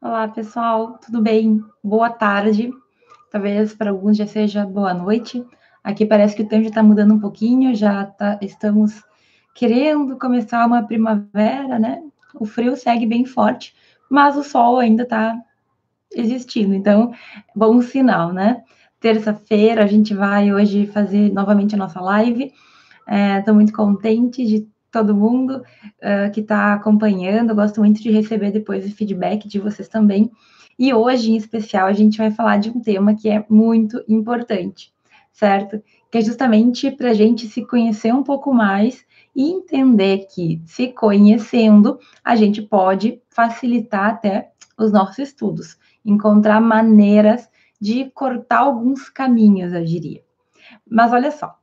Olá, pessoal, tudo bem? Boa tarde. Talvez para alguns já seja boa noite. Aqui parece que o tempo já está mudando um pouquinho, já tá, estamos querendo começar uma primavera, né? O frio segue bem forte, mas o sol ainda está existindo, então, bom sinal, né? Terça-feira a gente vai hoje fazer novamente a nossa live. Estou é, muito contente de todo mundo uh, que está acompanhando. Eu gosto muito de receber depois o feedback de vocês também. E hoje, em especial, a gente vai falar de um tema que é muito importante, certo? Que é justamente para a gente se conhecer um pouco mais e entender que, se conhecendo, a gente pode facilitar até os nossos estudos, encontrar maneiras de cortar alguns caminhos, eu diria. Mas olha só,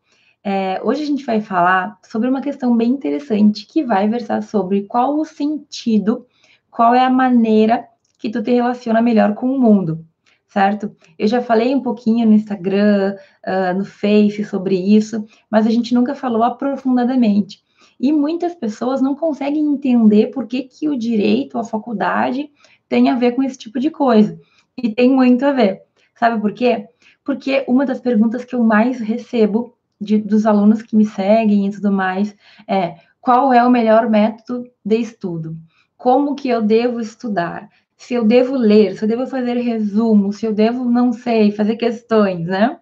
é, hoje a gente vai falar sobre uma questão bem interessante que vai versar sobre qual o sentido, qual é a maneira que tu te relaciona melhor com o mundo, certo? Eu já falei um pouquinho no Instagram, uh, no Face sobre isso, mas a gente nunca falou aprofundadamente. E muitas pessoas não conseguem entender por que, que o direito, a faculdade, tem a ver com esse tipo de coisa. E tem muito a ver. Sabe por quê? Porque uma das perguntas que eu mais recebo de, dos alunos que me seguem e tudo mais é qual é o melhor método de estudo? Como que eu devo estudar? Se eu devo ler, se eu devo fazer resumo, se eu devo, não sei, fazer questões, né?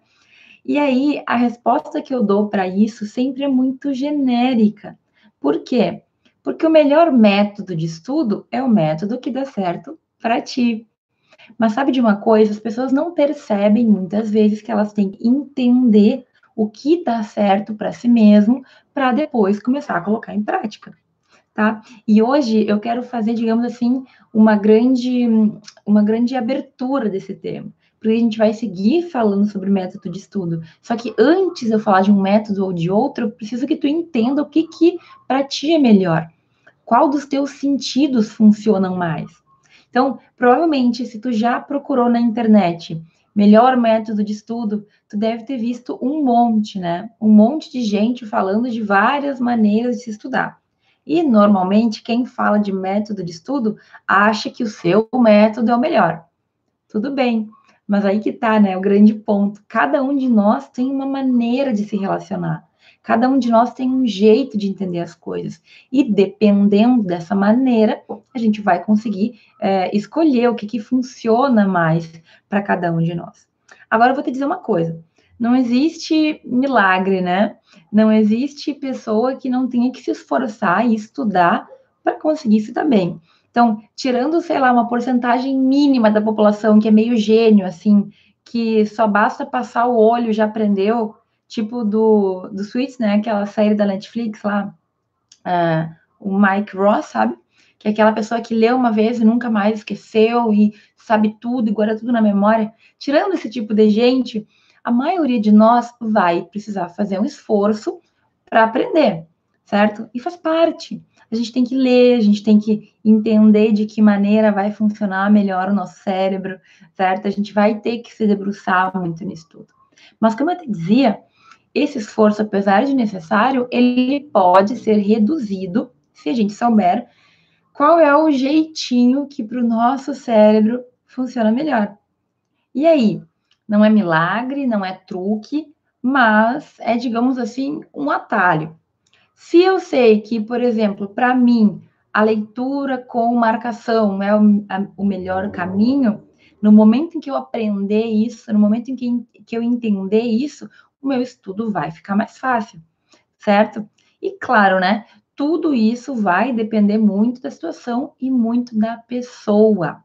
E aí, a resposta que eu dou para isso sempre é muito genérica. Por quê? Porque o melhor método de estudo é o método que dá certo para ti. Mas sabe de uma coisa? As pessoas não percebem muitas vezes que elas têm que entender o que dá certo para si mesmo, para depois começar a colocar em prática. Tá? E hoje eu quero fazer, digamos assim, uma grande, uma grande abertura desse tema, porque a gente vai seguir falando sobre método de estudo. Só que antes eu falar de um método ou de outro, eu preciso que tu entenda o que que para ti é melhor. Qual dos teus sentidos funcionam mais? Então, provavelmente, se tu já procurou na internet melhor método de estudo, tu deve ter visto um monte, né? Um monte de gente falando de várias maneiras de se estudar. E normalmente quem fala de método de estudo acha que o seu método é o melhor. Tudo bem, mas aí que tá, né? O grande ponto. Cada um de nós tem uma maneira de se relacionar. Cada um de nós tem um jeito de entender as coisas. E dependendo dessa maneira, a gente vai conseguir é, escolher o que, que funciona mais para cada um de nós. Agora eu vou te dizer uma coisa: não existe milagre, né? Não existe pessoa que não tenha que se esforçar e estudar para conseguir se dar bem. Então, tirando, sei lá, uma porcentagem mínima da população que é meio gênio, assim, que só basta passar o olho já aprendeu, tipo do, do Suits, né? Aquela série da Netflix lá, uh, o Mike Ross, sabe? Que é aquela pessoa que leu uma vez e nunca mais esqueceu e sabe tudo e guarda tudo na memória. Tirando esse tipo de gente, a maioria de nós vai precisar fazer um esforço para aprender, certo? E faz parte. A gente tem que ler, a gente tem que entender de que maneira vai funcionar melhor o nosso cérebro, certo? A gente vai ter que se debruçar muito nisso tudo. Mas, como eu te dizia, esse esforço, apesar de necessário, ele pode ser reduzido se a gente souber qual é o jeitinho que para o nosso cérebro funciona melhor. E aí? Não é milagre, não é truque, mas é, digamos assim, um atalho. Se eu sei que, por exemplo, para mim, a leitura com marcação é o, a, o, melhor caminho, no momento em que eu aprender isso, no momento em que, que eu entender isso, o meu estudo vai ficar mais fácil, certo? E claro, né? Tudo isso vai depender muito da situação e muito da pessoa.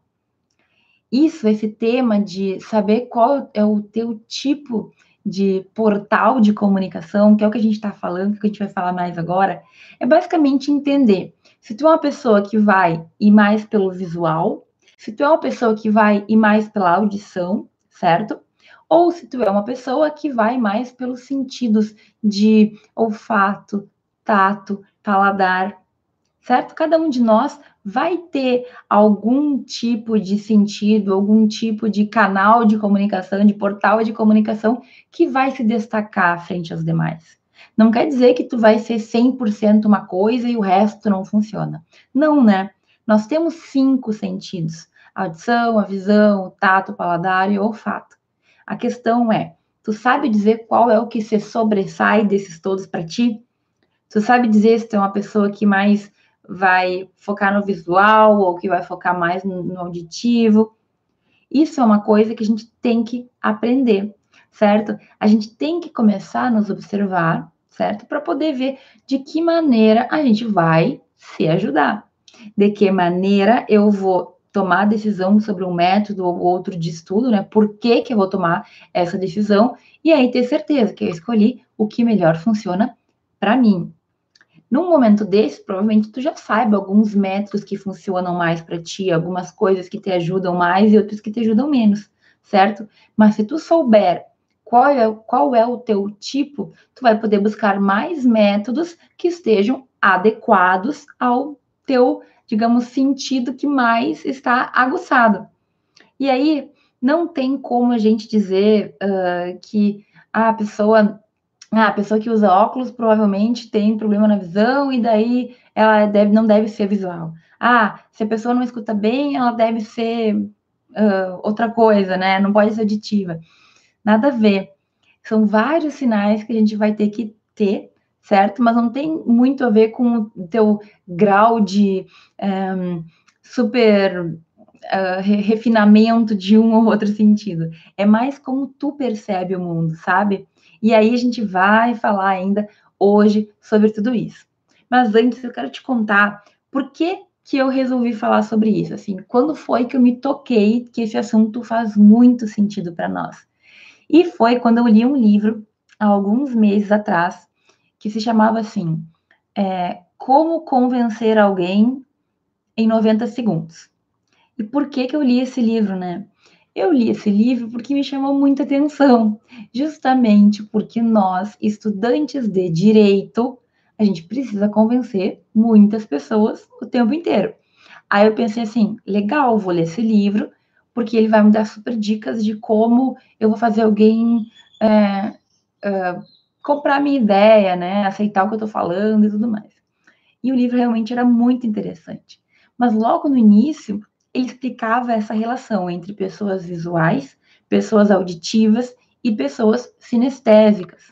Isso, esse tema de saber qual é o teu tipo de portal de comunicação, que é o que a gente está falando, que a gente vai falar mais agora, é basicamente entender se tu é uma pessoa que vai ir mais pelo visual, se tu é uma pessoa que vai ir mais pela audição, certo? Ou se tu é uma pessoa que vai mais pelos sentidos de olfato, tato, paladar, certo? Cada um de nós vai ter algum tipo de sentido, algum tipo de canal de comunicação, de portal de comunicação que vai se destacar frente aos demais. Não quer dizer que tu vai ser 100% uma coisa e o resto não funciona. Não, né? Nós temos cinco sentidos a audição, a visão, o tato, o paladar e o olfato. A questão é, tu sabe dizer qual é o que se sobressai desses todos para ti? Tu sabe dizer se tu é uma pessoa que mais vai focar no visual ou que vai focar mais no, auditivo? Isso é uma coisa que a gente tem que aprender, certo? A gente tem que começar a nos observar, certo? Para poder ver de que maneira a gente vai se ajudar. De que maneira eu vou tomar decisão sobre um método ou outro de estudo, né? Por que, que eu vou tomar essa decisão? E aí ter certeza que eu escolhi o que melhor funciona para mim. Num momento desse, provavelmente tu já saiba alguns métodos que funcionam mais para ti, algumas coisas que te ajudam mais e outras que te ajudam menos, certo? Mas se tu souber qual é, qual é o teu tipo, tu vai poder buscar mais métodos que estejam adequados ao teu, digamos, sentido que mais está aguçado. E aí, não tem como a gente dizer uh, que a pessoa a pessoa que usa óculos provavelmente tem problema na visão e daí ela deve, não deve ser visual. Ah, se a pessoa não escuta bem, ela deve ser uh, outra coisa, né? Não pode ser auditiva. Nada a ver. São vários sinais que a gente vai ter que ter, certo? Mas não tem muito a ver com o teu grau de um, super uh, refinamento de um ou outro sentido. É mais como tu percebe o mundo, sabe? E aí a gente vai falar ainda hoje sobre tudo isso. Mas antes eu quero te contar por que que eu resolvi falar sobre isso, assim, quando foi que eu me toquei que esse assunto faz muito sentido para nós. E foi quando eu li um livro há alguns meses atrás que se chamava assim, é, Como Convencer Alguém em 90 Segundos. E por que que eu li esse livro, né? Eu li esse livro porque me chamou muita atenção, justamente porque nós, estudantes de direito, a gente precisa convencer muitas pessoas o tempo inteiro. Aí eu pensei assim, legal, vou ler esse livro, porque ele vai me dar super dicas de como eu vou fazer alguém é, é, comprar minha ideia, né? Aceitar o que eu estou falando e tudo mais. E o livro realmente era muito interessante. Mas logo no início, ele explicava essa relação entre pessoas visuais, pessoas auditivas e pessoas sinestésicas,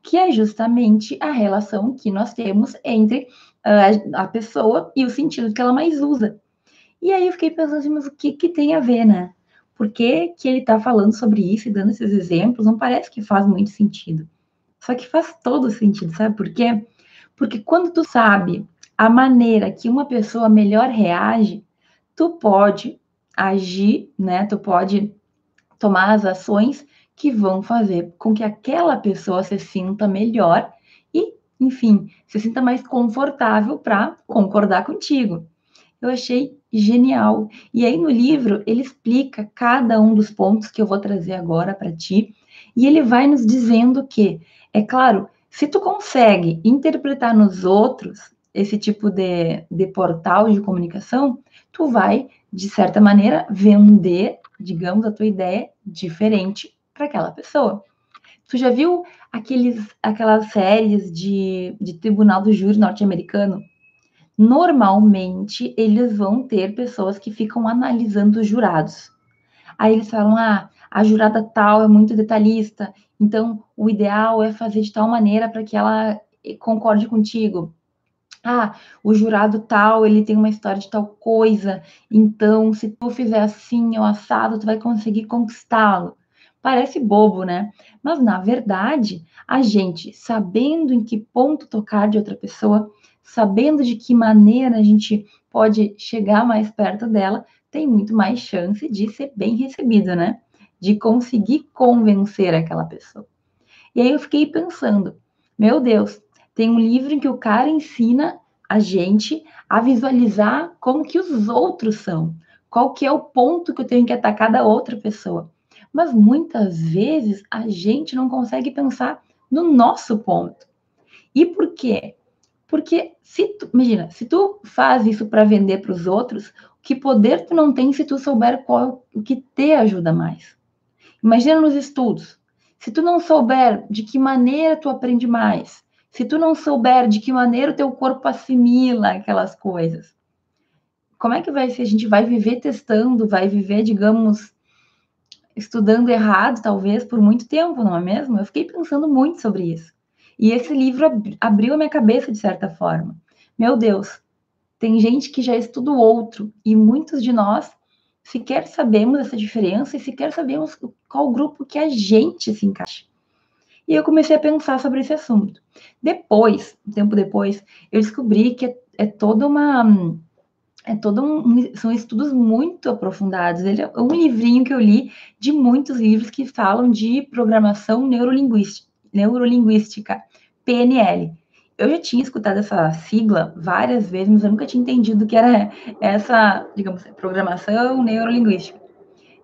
que é justamente a relação que nós temos entre uh, a pessoa e o sentido que ela mais usa. E aí eu fiquei pensando assim, mas o que, que tem a ver, né? Por que, que ele está falando sobre isso e dando esses exemplos? Não parece que faz muito sentido. Só que faz todo sentido, sabe por quê? Porque quando tu sabe a maneira que uma pessoa melhor reage, tu pode agir, né? Tu pode tomar as ações que vão fazer com que aquela pessoa se sinta melhor e, enfim, se sinta mais confortável para concordar contigo. Eu achei genial. E aí no livro ele explica cada um dos pontos que eu vou trazer agora para ti, e ele vai nos dizendo que, é claro, se tu consegue interpretar nos outros esse tipo de, de portal de comunicação, tu vai, de certa maneira, vender, digamos, a tua ideia diferente para aquela pessoa. Tu já viu aqueles, aquelas séries de, de tribunal do júri norte-americano? Normalmente, eles vão ter pessoas que ficam analisando os jurados. Aí eles falam, ah, a jurada tal é muito detalhista, então o ideal é fazer de tal maneira para que ela concorde contigo ah, o jurado tal, ele tem uma história de tal coisa, então se tu fizer assim ou assado, tu vai conseguir conquistá-lo. Parece bobo, né? Mas na verdade, a gente, sabendo em que ponto tocar de outra pessoa, sabendo de que maneira a gente pode chegar mais perto dela, tem muito mais chance de ser bem recebido, né? De conseguir convencer aquela pessoa. E aí eu fiquei pensando, meu Deus, tem um livro em que o cara ensina a gente a visualizar como que os outros são, qual que é o ponto que eu tenho que atacar da outra pessoa. Mas muitas vezes a gente não consegue pensar no nosso ponto. E por quê? Porque se tu, imagina, se tu faz isso para vender para os outros, que poder tu não tem se tu souber qual o que te ajuda mais? Imagina nos estudos. Se tu não souber de que maneira tu aprende mais, se tu não souber de que maneira o teu corpo assimila aquelas coisas, como é que vai ser? A gente vai viver testando, vai viver, digamos, estudando errado, talvez, por muito tempo, não é mesmo? Eu fiquei pensando muito sobre isso. E esse livro ab abriu a minha cabeça de certa forma. Meu Deus, tem gente que já estuda o outro, e muitos de nós sequer sabemos essa diferença e sequer sabemos qual grupo que a gente se encaixa. E eu comecei a pensar sobre esse assunto. Depois, um tempo depois, eu descobri que é, é toda uma é todo um, são estudos muito aprofundados. Ele é um livrinho que eu li de muitos livros que falam de programação neurolinguística, neurolinguística PNL. Eu já tinha escutado essa sigla várias vezes, mas eu nunca tinha entendido que era essa, digamos, programação neurolinguística.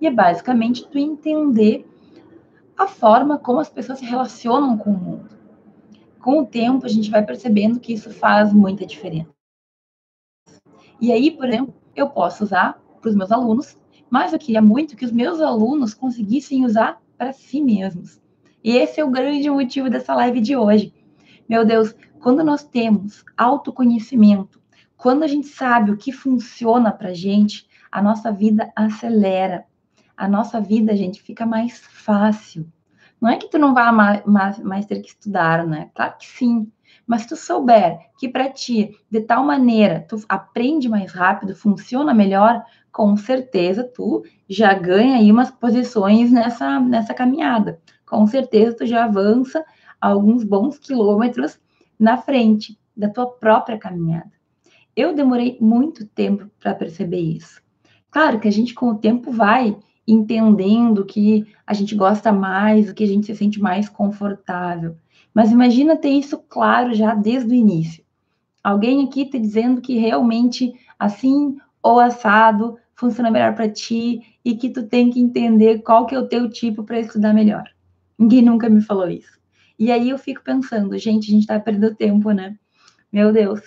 E é basicamente tu entender a forma como as pessoas se relacionam com o mundo. Com o tempo, a gente vai percebendo que isso faz muita diferença. E aí, por exemplo, eu posso usar para os meus alunos, mas eu queria muito que os meus alunos conseguissem usar para si mesmos. E esse é o grande motivo dessa live de hoje. Meu Deus, quando nós temos autoconhecimento, quando a gente sabe o que funciona para gente, a nossa vida acelera. A nossa vida, gente, fica mais fácil. Não é que tu não vá mais, mais, mais ter que estudar, né? Claro que sim. Mas se tu souber que para ti, de tal maneira, tu aprende mais rápido, funciona melhor, com certeza tu já ganha aí umas posições nessa, nessa caminhada. Com certeza tu já avança alguns bons quilômetros na frente da tua própria caminhada. Eu demorei muito tempo para perceber isso. Claro que a gente com o tempo vai entendendo que a gente gosta mais, o que a gente se sente mais confortável. Mas imagina ter isso claro já desde o início. Alguém aqui te dizendo que realmente assim ou assado funciona melhor para ti e que tu tem que entender qual que é o teu tipo para estudar melhor. Ninguém nunca me falou isso. E aí eu fico pensando, gente, a gente está perdendo tempo, né? Meu Deus,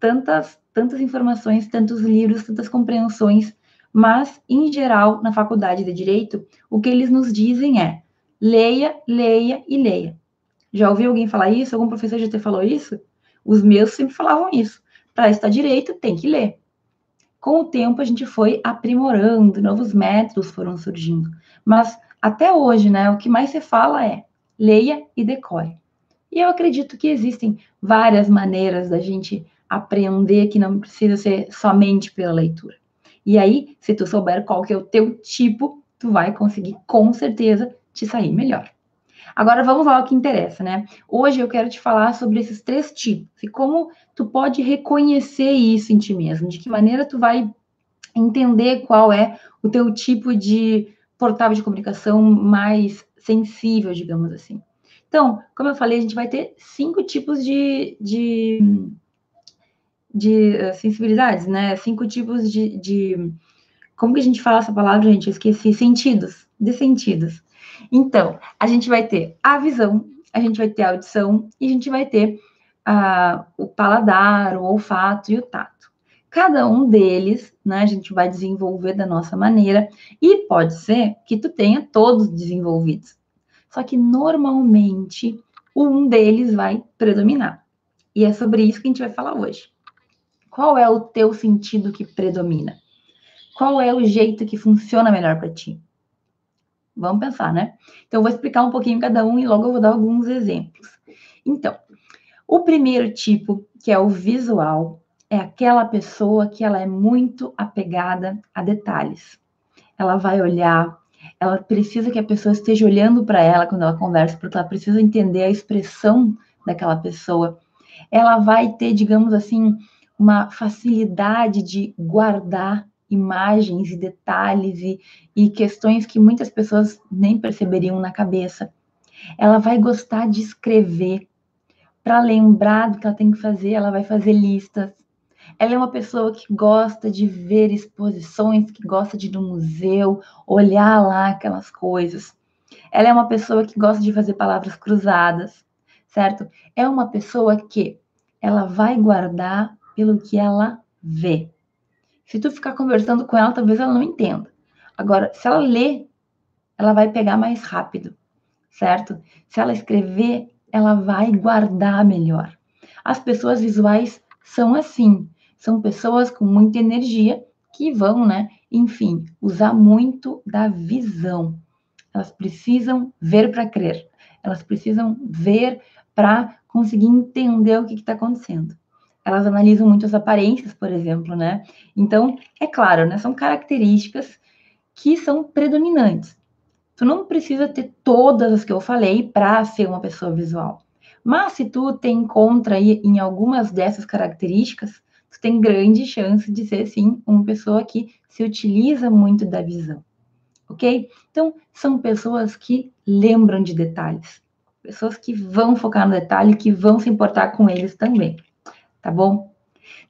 tantas tantas informações, tantos livros, tantas compreensões, mas em geral na faculdade de direito, o que eles nos dizem é: leia, leia e leia. Já ouviu alguém falar isso? Algum professor já te falou isso? Os meus sempre falavam isso. Para estar direito, tem que ler. Com o tempo, a gente foi aprimorando, novos métodos foram surgindo. Mas até hoje, né, o que mais se fala é leia e decore. E eu acredito que existem várias maneiras da gente aprender que não precisa ser somente pela leitura. E aí, se tu souber qual que é o teu tipo, tu vai conseguir com certeza te sair melhor. Agora vamos lá ao que interessa, né? Hoje eu quero te falar sobre esses três tipos e como tu pode reconhecer isso em ti mesmo, de que maneira tu vai entender qual é o teu tipo de portal de comunicação mais sensível, digamos assim. Então, como eu falei, a gente vai ter cinco tipos de, de, de eh, sensibilidades, né? Cinco tipos de, de. Como que a gente fala essa palavra, gente? Eu esqueci. Sentidos. De sentidos. Então, a gente vai ter a visão, a gente vai ter a audição e a gente vai ter uh, o paladar, o olfato e o tato. Cada um deles, né, a gente vai desenvolver da nossa maneira e pode ser que tu tenha todos desenvolvidos. Só que normalmente um deles vai predominar. E é sobre isso que a gente vai falar hoje. Qual é o teu sentido que predomina? Qual é o jeito que funciona melhor para ti? Vamos pensar, né? Então, eu vou explicar um pouquinho cada um e logo eu vou dar alguns exemplos. Então, o primeiro tipo, que é o visual, é aquela pessoa que ela é muito apegada a detalhes. Ela vai olhar, ela precisa que a pessoa esteja olhando para ela quando ela conversa, porque ela precisa entender a expressão daquela pessoa. Ela vai ter, digamos assim, uma facilidade de guardar imagens e detalhes e, e questões que muitas pessoas nem perceberiam na cabeça. Ela vai gostar de escrever. Para lembrar do que ela tem que fazer, ela vai fazer listas. Ela é uma pessoa que gosta de ver exposições, que gosta de ir no museu, olhar lá aquelas coisas. Ela é uma pessoa que gosta de fazer palavras cruzadas, certo? É uma pessoa que ela vai guardar pelo que ela vê. Se tu ficar conversando com ela, talvez ela não entenda. Agora, se ela lê, ela vai pegar mais rápido, certo? Se ela escrever, ela vai guardar melhor. As pessoas visuais são assim, são pessoas com muita energia que vão, né, enfim, usar muito da visão. Elas precisam ver para crer. Elas precisam ver para conseguir entender o que está acontecendo. Elas analisam muito as aparências, por exemplo, né? Então, é claro, né? São características que são predominantes. Tu não precisa ter todas as que eu falei para ser uma pessoa visual. Mas se tu te encontra aí em algumas dessas características, tu tem grande chance de ser sim uma pessoa que se utiliza muito da visão. OK? Então, são pessoas que lembram de detalhes. Pessoas que vão focar no detalhe, que vão se importar com eles também. Tá bom?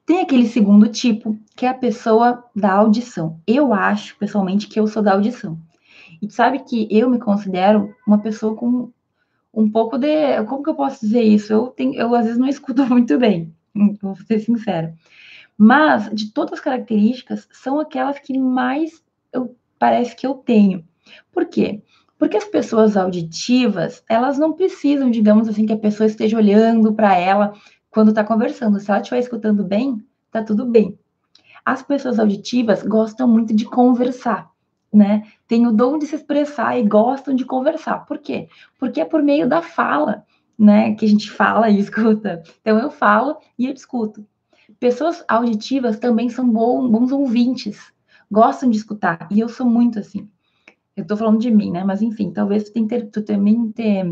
Tem aquele segundo tipo, que é a pessoa da audição. Eu acho, pessoalmente, que eu sou da audição. E sabe que eu me considero uma pessoa com um pouco de. Como que eu posso dizer isso? Eu, tenho, eu às vezes não escuto muito bem, vou ser sincera. Mas, de todas as características, são aquelas que mais eu, parece que eu tenho. Por quê? Porque as pessoas auditivas, elas não precisam, digamos assim, que a pessoa esteja olhando para ela quando está conversando. Se ela estiver escutando bem, tá tudo bem. As pessoas auditivas gostam muito de conversar né, têm o dom de se expressar e gostam de conversar. Por quê? Porque é por meio da fala, né, que a gente fala e escuta. Então eu falo e eu escuto. Pessoas auditivas também são bons, bons ouvintes, gostam de escutar, e eu sou muito assim. Eu estou falando de mim, né? Mas enfim, talvez tu, tu também te,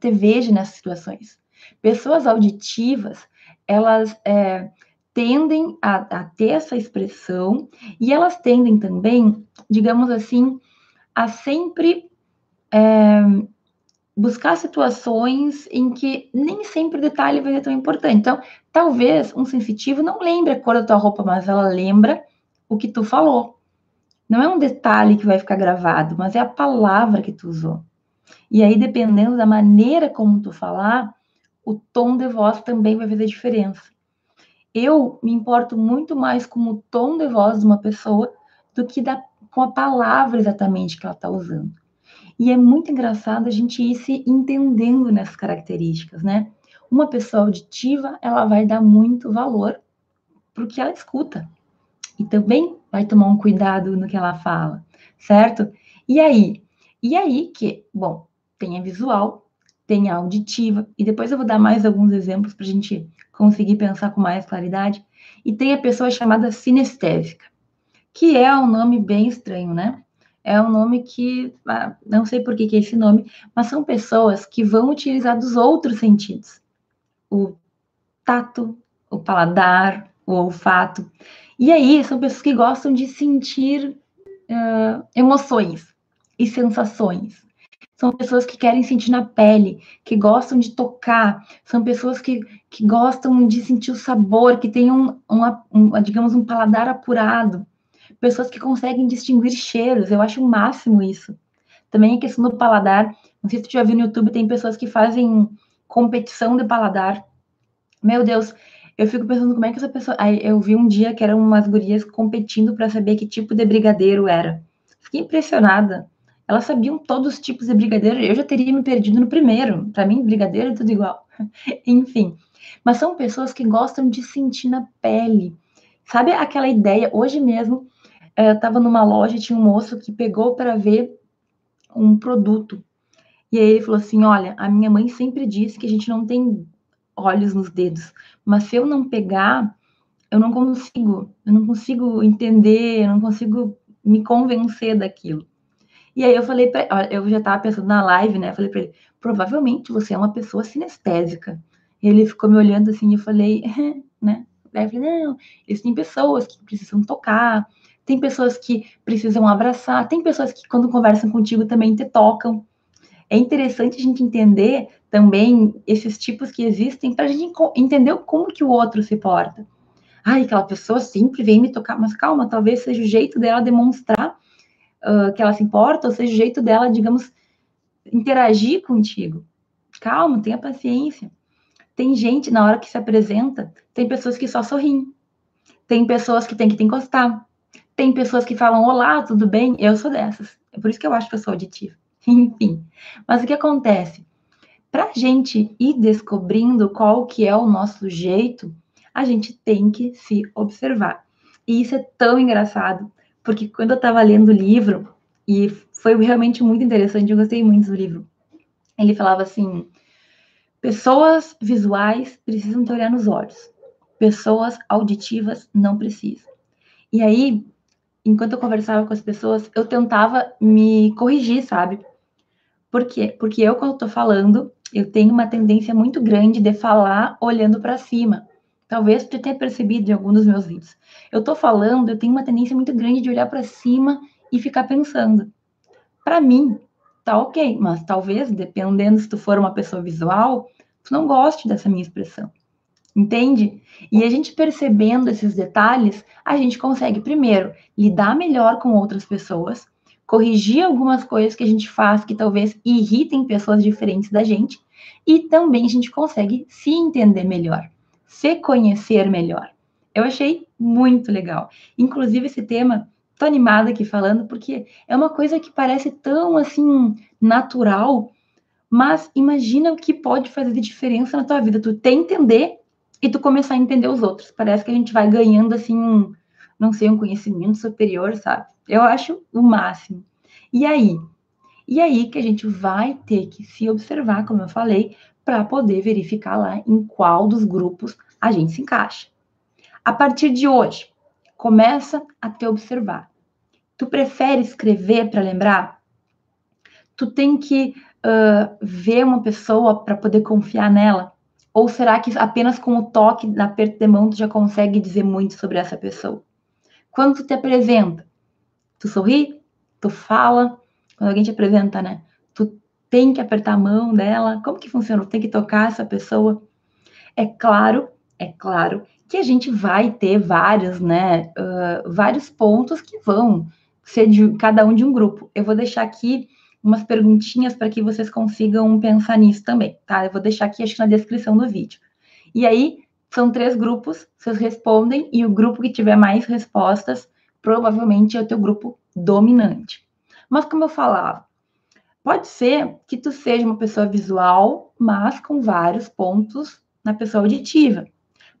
te veja nessas situações. Pessoas auditivas, elas é, tendem a, a, ter essa expressão e elas tendem também, digamos assim, a sempre é, buscar situações em que nem sempre o detalhe vai ser tão importante. Então, talvez um sensitivo não lembre a cor da tua roupa, mas ela lembra o que tu falou. Não é um detalhe que vai ficar gravado, mas é a palavra que tu usou. E aí, dependendo da maneira como tu falar, o tom de voz também vai fazer diferença eu me importo muito mais com o tom de voz de uma pessoa do que da, com a palavra exatamente que ela está usando. E é muito engraçado a gente ir se entendendo nessas características, né? Uma pessoa auditiva, ela vai dar muito valor para o que ela escuta. E também vai tomar um cuidado no que ela fala, certo? E aí? E aí que, bom, tem a visual, tem a auditiva, e depois eu vou dar mais alguns exemplos para a gente conseguir pensar com mais claridade. E tem a pessoa chamada sinestésica, que é um nome bem estranho, né? É um nome que, ah, não sei por que, que é esse nome, mas são pessoas que vão utilizar dos outros sentidos. O tato, o paladar, o olfato. E aí, são pessoas que gostam de sentir uh, emoções e sensações. São pessoas que querem sentir na pele, que gostam de tocar, são pessoas que, que gostam de sentir o sabor, que têm um, um, um, digamos, um paladar apurado, pessoas que conseguem distinguir cheiros, eu acho o máximo isso. Também a questão do paladar, não sei se tu já viu no YouTube, tem pessoas que fazem competição de paladar. Meu Deus, eu fico pensando como é que essa pessoa. Aí eu vi um dia que eram umas gurias competindo para saber que tipo de brigadeiro era. Fiquei impressionada. Elas sabiam todos os tipos de brigadeiro. Eu já teria me perdido no primeiro. Para mim, brigadeiro é tudo igual. Enfim. Mas são pessoas que gostam de sentir na pele. Sabe aquela ideia? Hoje mesmo, eu estava numa loja tinha um moço que pegou para ver um produto. E aí ele falou assim: Olha, a minha mãe sempre disse que a gente não tem olhos nos dedos, mas se eu não pegar, eu não consigo, eu não consigo entender, eu não consigo me convencer daquilo. E aí eu falei para eu já estava pensando na live, né? Falei para ele, provavelmente você é uma pessoa sinestésica. E ele ficou me olhando assim, e eu falei, né? Aí eu falei, não, existem pessoas que precisam tocar, tem pessoas que precisam abraçar, tem pessoas que quando conversam contigo também te tocam. É interessante a gente entender também esses tipos que existem para a gente entender como que o outro se porta. Ai, aquela pessoa sempre vem me tocar, mas calma, talvez seja o jeito dela demonstrar uh, que ela se importa, ou seja, o jeito dela, digamos, interagir contigo. Calma, tenha paciência. Tem gente, na hora que se apresenta, tem pessoas que só sorriem. Tem pessoas que tem que te encostar. Tem pessoas que falam, olá, tudo bem? Eu sou dessas. É por isso que eu acho que eu sou auditiva. Enfim. Mas o que acontece? Para a gente ir descobrindo qual que é o nosso jeito, a gente tem que se observar. E isso é tão engraçado, porque quando eu estava lendo o livro, e foi realmente muito interessante, eu gostei muito do livro. Ele falava assim: pessoas visuais precisam te olhar nos olhos, pessoas auditivas não precisam. E aí, enquanto eu conversava com as pessoas, eu tentava me corrigir, sabe? Por quê? Porque eu, quando estou falando, eu tenho uma tendência muito grande de falar olhando para cima. Talvez tu tenha percebido em algum dos meus vídeos. Eu estou falando, eu tenho uma tendência muito grande de olhar para cima e ficar pensando. Para mim, tá ok, mas talvez, dependendo se tu for uma pessoa visual, tu não goste dessa minha expressão. Entende? E a gente percebendo esses detalhes, a gente consegue, primeiro, lidar melhor com outras pessoas, corrigir algumas coisas que a gente faz que talvez irritem pessoas diferentes da gente, e também a gente consegue se entender melhor, se conhecer melhor. Eu achei muito legal. Inclusive, esse tema, tô animada aqui falando, porque é uma coisa que parece tão assim natural, mas imagina o que pode fazer de diferença na tua vida. Tu te entender e tu começar a entender os outros. Parece que a gente vai ganhando assim um, não sei, um conhecimento superior, sabe? Eu acho o máximo. E aí? E aí que a gente vai ter que se observar, como eu falei, para poder verificar lá em qual dos grupos a gente se encaixa. A partir de hoje, começa a te observar. Tu prefere escrever para lembrar? Tu tem que uh, ver uma pessoa para poder confiar nela? Ou será que apenas com o toque, na aperto de mão, tu já consegue dizer muito sobre essa pessoa? Quando tu te apresenta, tu sorri, tu fala, quando alguém te apresenta, né? Tu tem que apertar a mão dela, como que funciona? Tu tem que tocar essa pessoa? É claro, é claro que a gente vai ter vários, né, uh, vários pontos que vão ser de cada um de um grupo. Eu vou deixar aqui umas perguntinhas para que vocês consigam pensar nisso também, tá? Eu vou deixar aqui, acho que na descrição do vídeo. E aí, são três grupos, vocês respondem, e o grupo que tiver mais respostas, provavelmente é o teu grupo dominante. Mas como eu falava, pode ser que tu seja uma pessoa visual, mas com vários pontos na pessoa auditiva.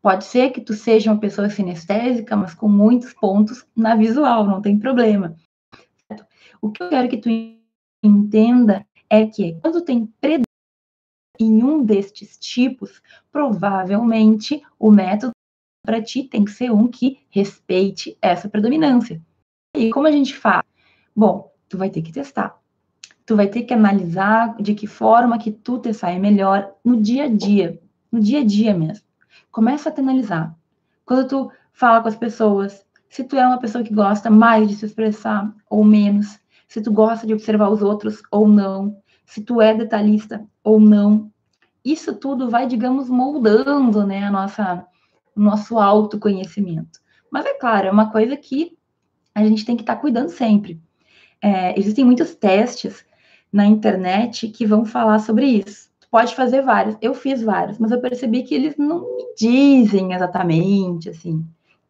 Pode ser que tu seja uma pessoa sinestésica, mas com muitos pontos na visual, não tem problema. O que eu quero que tu entenda é que quando tem predominância em um destes tipos, provavelmente o método para ti tem que ser um que respeite essa predominância. E como a gente faz? Bom, tu vai ter que testar. Tu vai ter que analisar de que forma que tu te sai melhor no dia a dia, no dia a dia mesmo. Começa a te analisar. Quando tu fala com as pessoas, se tu é uma pessoa que gosta mais de se expressar ou menos, se tu gosta de observar os outros ou não, se tu é detalhista ou não. Isso tudo vai, digamos, moldando, né, a nossa nosso autoconhecimento. Mas é claro, é uma coisa que a gente tem que estar tá cuidando sempre. É, existem muitos testes na internet que vão falar sobre isso. Tu pode fazer vários. Eu fiz vários, mas eu percebi que eles não me dizem exatamente assim.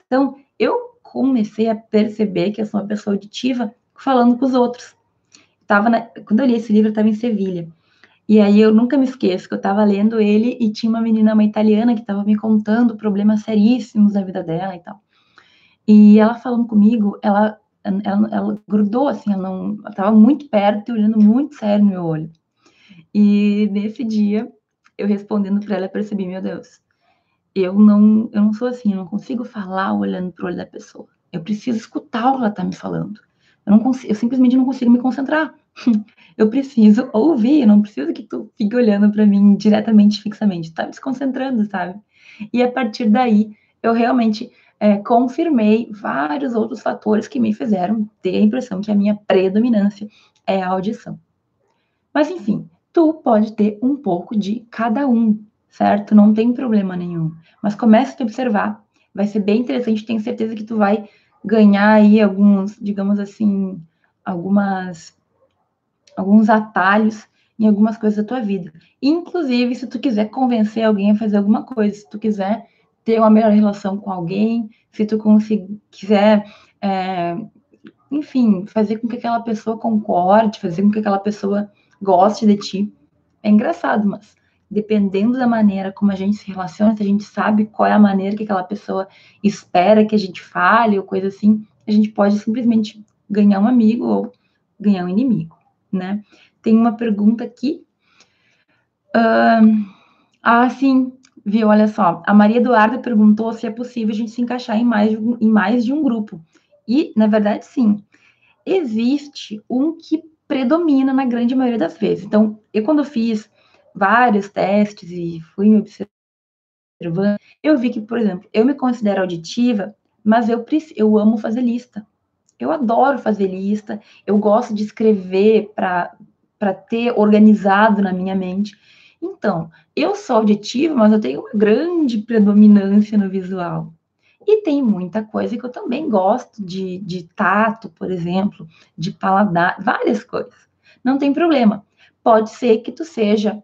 Então, eu comecei a perceber que eu sou uma pessoa auditiva falando com os outros. Tava na, quando eu li esse livro, eu estava em Sevilha. E aí eu nunca me esqueço que eu estava lendo ele e tinha uma menina, uma italiana, que estava me contando problemas seríssimos da vida dela e tal. E ela falando comigo, ela, ela, ela grudou assim, ela não, estava muito perto e olhando muito sério no meu olho. E nesse dia, eu respondendo para ela, eu percebi, meu Deus, eu não, eu não sou assim, eu não consigo falar olhando para o olho da pessoa. Eu preciso escutar o que ela está me falando. Eu, não consigo, eu simplesmente não consigo me concentrar. Eu preciso ouvir, eu não preciso que tu fique olhando para mim diretamente, fixamente. Tá me desconcentrando, sabe? E a partir daí, eu realmente é, confirmei vários outros fatores que me fizeram ter a impressão que a minha predominância é a audição. Mas, enfim, tu pode ter um pouco de cada um, certo? Não tem problema nenhum. Mas comece a te observar. Vai ser bem interessante, tenho certeza que tu vai ganhar aí alguns, digamos assim, algumas alguns atalhos em algumas coisas da tua vida. Inclusive, se tu quiser convencer alguém a fazer alguma coisa, se tu quiser ter uma melhor relação com alguém, se tu quiser, é, enfim, fazer com que aquela pessoa concorde, fazer com que aquela pessoa goste de ti. É engraçado, mas dependendo da maneira como a gente se relaciona, se a gente sabe qual é a maneira que aquela pessoa espera que a gente fale ou coisa assim, a gente pode simplesmente ganhar um amigo ou ganhar um inimigo, né? Tem uma pergunta aqui. Uh, ah, sim, viu? Olha só. A Maria Eduarda perguntou se é possível a gente se encaixar em mais, em mais de um grupo. E, na verdade, sim. Existe um que predomina na grande maioria das vezes. Então, eu quando fiz vários testes e fui me observando, eu vi que, por exemplo, eu me considero auditiva, mas eu, eu amo fazer lista. Eu adoro fazer lista, eu gosto de escrever para ter organizado na minha mente. Então, eu sou auditiva, mas eu tenho uma grande predominância no visual. E tem muita coisa que eu também gosto de, de tato, por exemplo, de paladar, várias coisas. Não tem problema. Pode ser que tu seja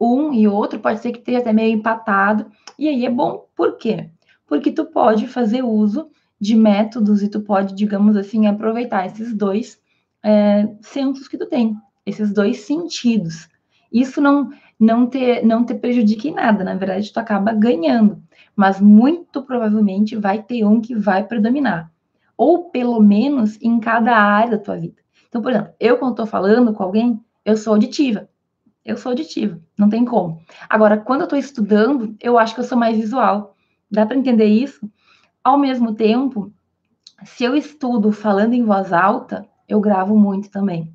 um e outro, pode ser que esteja até meio empatado. E aí é bom, por quê? Porque tu pode fazer uso de métodos e tu pode, digamos assim, aproveitar esses dois é, sensos que tu tem, esses dois sentidos. Isso não não te, não te prejudica em nada, na verdade, tu acaba ganhando, mas muito provavelmente vai ter um que vai predominar, ou pelo menos em cada área da tua vida. Então, por exemplo, eu quando estou falando com alguém, eu sou auditiva, eu sou auditiva, não tem como. Agora, quando eu estou estudando, eu acho que eu sou mais visual. Dá para entender isso? Ao mesmo tempo, se eu estudo falando em voz alta, eu gravo muito também.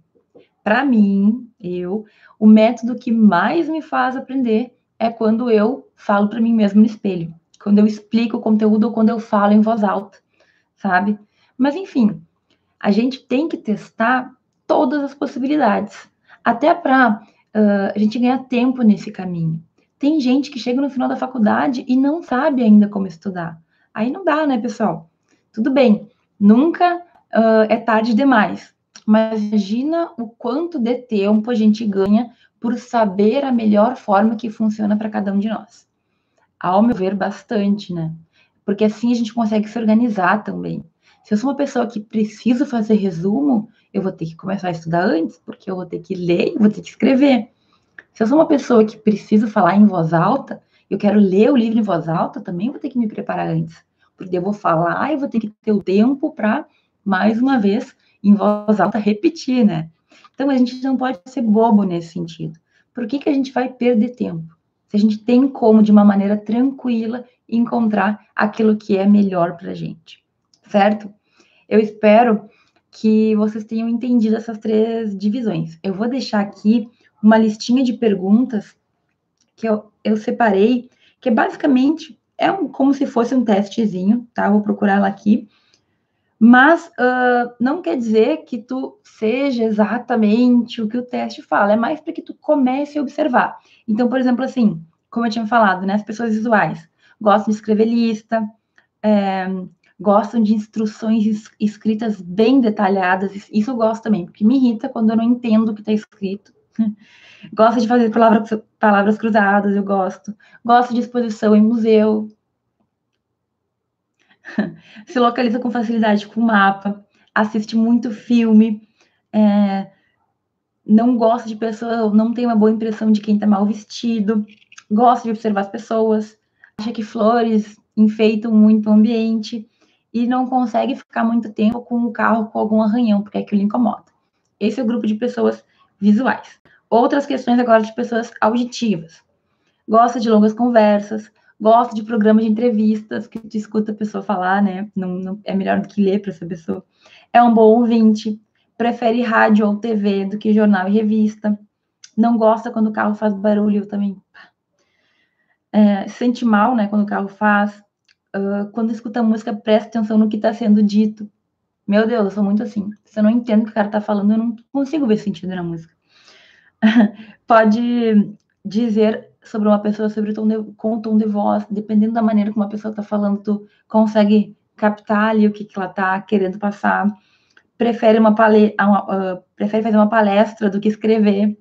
Para mim, eu, o método que mais me faz aprender é quando eu falo para mim mesmo no espelho, quando eu explico o conteúdo ou quando eu falo em voz alta, sabe? Mas enfim, a gente tem que testar todas as possibilidades, até para uh, a gente ganhar tempo nesse caminho. Tem gente que chega no final da faculdade e não sabe ainda como estudar. Aí não dá, né, pessoal? Tudo bem, nunca uh, é tarde demais mas imagina o quanto de tempo a gente ganha por saber a melhor forma que funciona para cada um de nós. Ao meu ver, bastante, né? Porque assim a gente consegue se organizar também. Se eu sou uma pessoa que preciso fazer resumo, eu vou ter que começar a estudar antes, porque eu vou ter que ler e vou ter que escrever. Se eu sou uma pessoa que preciso falar em voz alta, eu quero ler o livro em voz alta, também vou ter que me preparar antes. Porque eu vou falar e vou ter que ter o tempo para, mais uma vez, em voz alta repetir, né? Então a gente não pode ser bobo nesse sentido. Por que, que a gente vai perder tempo? Se a gente tem como, de uma maneira tranquila, encontrar aquilo que é melhor para a gente, certo? Eu espero que vocês tenham entendido essas três divisões. Eu vou deixar aqui uma listinha de perguntas que eu, eu separei, que basicamente é um, como se fosse um testezinho, tá? Vou procurar ela aqui mas uh, não quer dizer que tu seja exatamente o que o teste fala, é mais para que tu comece a observar. Então, por exemplo, assim, como eu tinha falado, né, as pessoas visuais gostam de escrever lista, é, gostam de instruções escritas bem detalhadas, isso eu gosto também, porque me irrita quando eu não entendo o que está escrito. Gosto de fazer palavras, palavras cruzadas, eu gosto. Gosto de exposição em museu, se localiza com facilidade com o mapa, assiste muito filme, é, não gosta de pessoas, não tem uma boa impressão de quem está mal vestido, gosta de observar as pessoas, acha que flores enfeitam muito o ambiente e não consegue ficar muito tempo com o carro com algum arranhão, porque aquilo incomoda. Esse é o grupo de pessoas visuais. Outras questões agora de pessoas auditivas. Gosta de longas conversas, Gosto de programas de entrevistas que tu escuta a pessoa falar, né? Não, não é melhor do que ler para essa pessoa. É um bom ouvinte. Prefere rádio ou TV do que jornal e revista. Não gosta quando o carro faz barulho também. É, sente mal, né? Quando o carro faz. Uh, quando escuta música, presta atenção no que está sendo dito. Meu Deus, eu sou muito assim. Se eu não entendo o que o cara está falando, eu não consigo ver sentido na música. Pode dizer sobre uma pessoa sobre o tom de, com o tom de voz, dependendo da maneira como a pessoa está falando, tu consegue captar ali o que, que ela está querendo passar. Prefere, uma, uma uh, prefere fazer uma palestra do que escrever.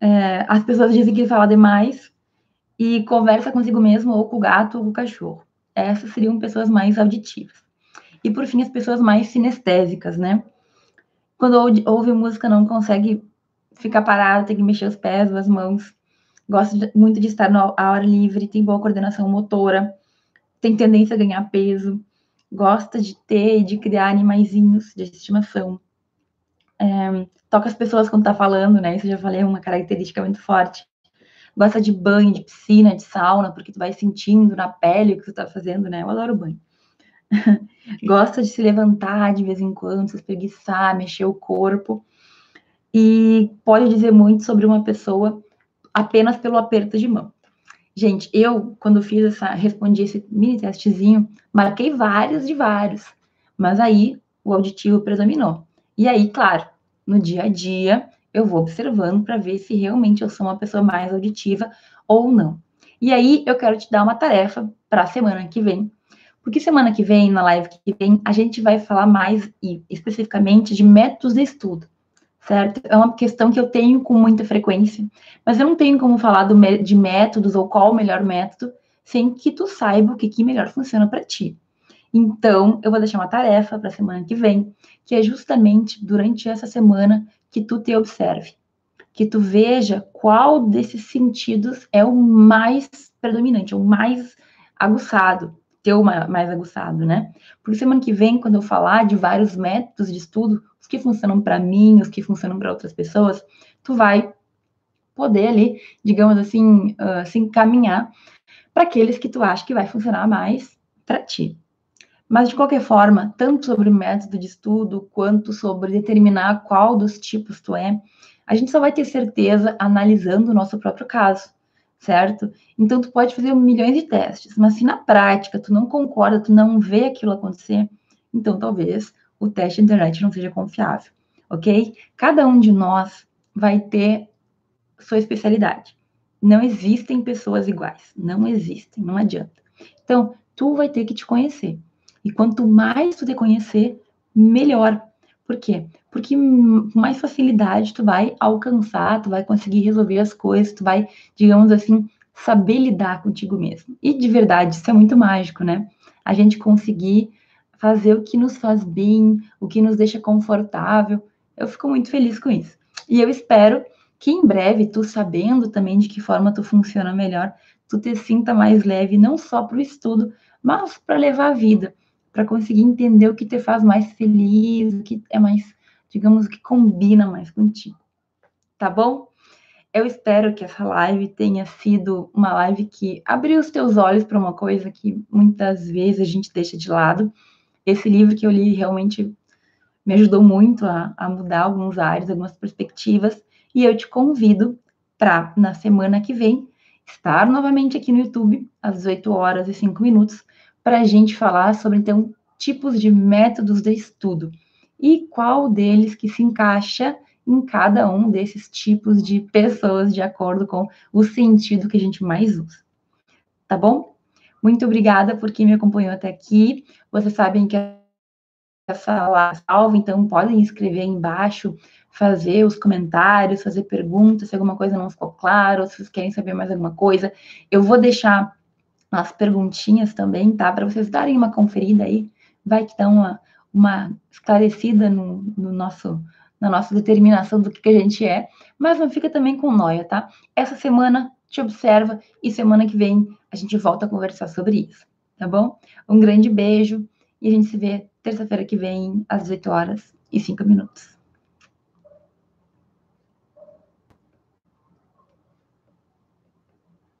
É, as pessoas dizem que fala demais e conversa consigo mesmo ou com o gato ou com o cachorro. Essas seriam pessoas mais auditivas. E por fim, as pessoas mais sinestésicas, né? Quando ouve, música, não consegue ficar parado, tem que mexer os pés ou as mãos gosta muito de estar no, à hora livre, tem boa coordenação motora, tem tendência a ganhar peso, gosta de ter e de criar animaizinhos de estimação. É, toca as pessoas quando tá falando, né? Isso eu já falei, é uma característica muito forte. Gosta de banho, de piscina, de sauna, porque tu vai sentindo na pele o que tu tá fazendo, né? Eu adoro banho. gosta de se levantar de vez em quando, se espreguiçar, mexer o corpo. E pode dizer muito sobre uma pessoa apenas pelo aperto de mão. Gente, eu, quando fiz essa, respondi esse mini testezinho, marquei vários de vários, mas aí o auditivo predominou. E aí, claro, no dia a dia, eu vou observando para ver se realmente eu sou uma pessoa mais auditiva ou não. E aí, eu quero te dar uma tarefa para a semana que vem, porque semana que vem, na live que vem, a gente vai falar mais e especificamente de métodos de estudo certo? É uma questão que eu tenho com muita frequência, mas eu não tenho como falar do, de métodos ou qual o melhor método sem que tu saiba o que, que melhor funciona para ti. Então, eu vou deixar uma tarefa para a semana que vem, que é justamente durante essa semana que tu te observe, que tu veja qual desses sentidos é o mais predominante, o mais aguçado, teu mais aguçado, né? Porque semana que vem, quando eu falar de vários métodos de estudo, os que funcionam para mim, os que funcionam para outras pessoas, tu vai poder ali, digamos assim, uh, se encaminhar para aqueles que tu acha que vai funcionar mais para ti. Mas, de qualquer forma, tanto sobre o método de estudo, quanto sobre determinar qual dos tipos tu é, a gente só vai ter certeza analisando o nosso próprio caso, certo? Então, tu pode fazer milhões de testes, mas se na prática tu não concorda, tu não vê aquilo acontecer, então talvez o teste de internet não seja confiável, ok? Cada um de nós vai ter sua especialidade. Não existem pessoas iguais, não existem, não adianta. Então, tu vai ter que te conhecer. E quanto mais tu te conhecer, melhor. Por quê? Porque com mais facilidade tu vai alcançar, tu vai conseguir resolver as coisas, tu vai, digamos assim, saber lidar contigo mesmo. E de verdade, isso é muito mágico, né? A gente conseguir fazer o que nos faz bem, o que nos deixa confortável. Eu fico muito feliz com isso. E eu espero que em breve, tu sabendo também de que forma tu funciona melhor, tu te sinta mais leve, não só para o estudo, mas para levar a vida, para conseguir entender o que te faz mais feliz, o que é mais, digamos, o que combina mais contigo. Tá bom? Eu espero que essa live tenha sido uma live que abriu os teus olhos para uma coisa que muitas vezes a gente deixa de lado, esse livro que eu li realmente me ajudou muito a, a mudar alguns áreas, algumas perspectivas, e eu te convido para, na semana que vem, estar novamente aqui no YouTube, às 18 horas e 5 minutos, para a gente falar sobre, então, tipos de métodos de estudo e qual deles que se encaixa em cada um desses tipos de pessoas, de acordo com o sentido que a gente mais usa. Tá bom? Muito obrigada por quem me acompanhou até aqui. Vocês sabem que essa live salva, então podem escrever aí embaixo, fazer os comentários, fazer perguntas, se alguma coisa não ficou claro, se vocês querem saber mais alguma coisa. Eu vou deixar as perguntinhas também, tá? Para vocês darem uma conferida aí, vai que dá uma, uma esclarecida no, no nosso na nossa determinação do que, que a gente é, mas não fica também com noia, tá? Essa semana te observa e semana que vem a gente volta a conversar sobre isso, tá bom? Um grande beijo e a gente se vê terça-feira que vem às 18 horas e 5 minutos.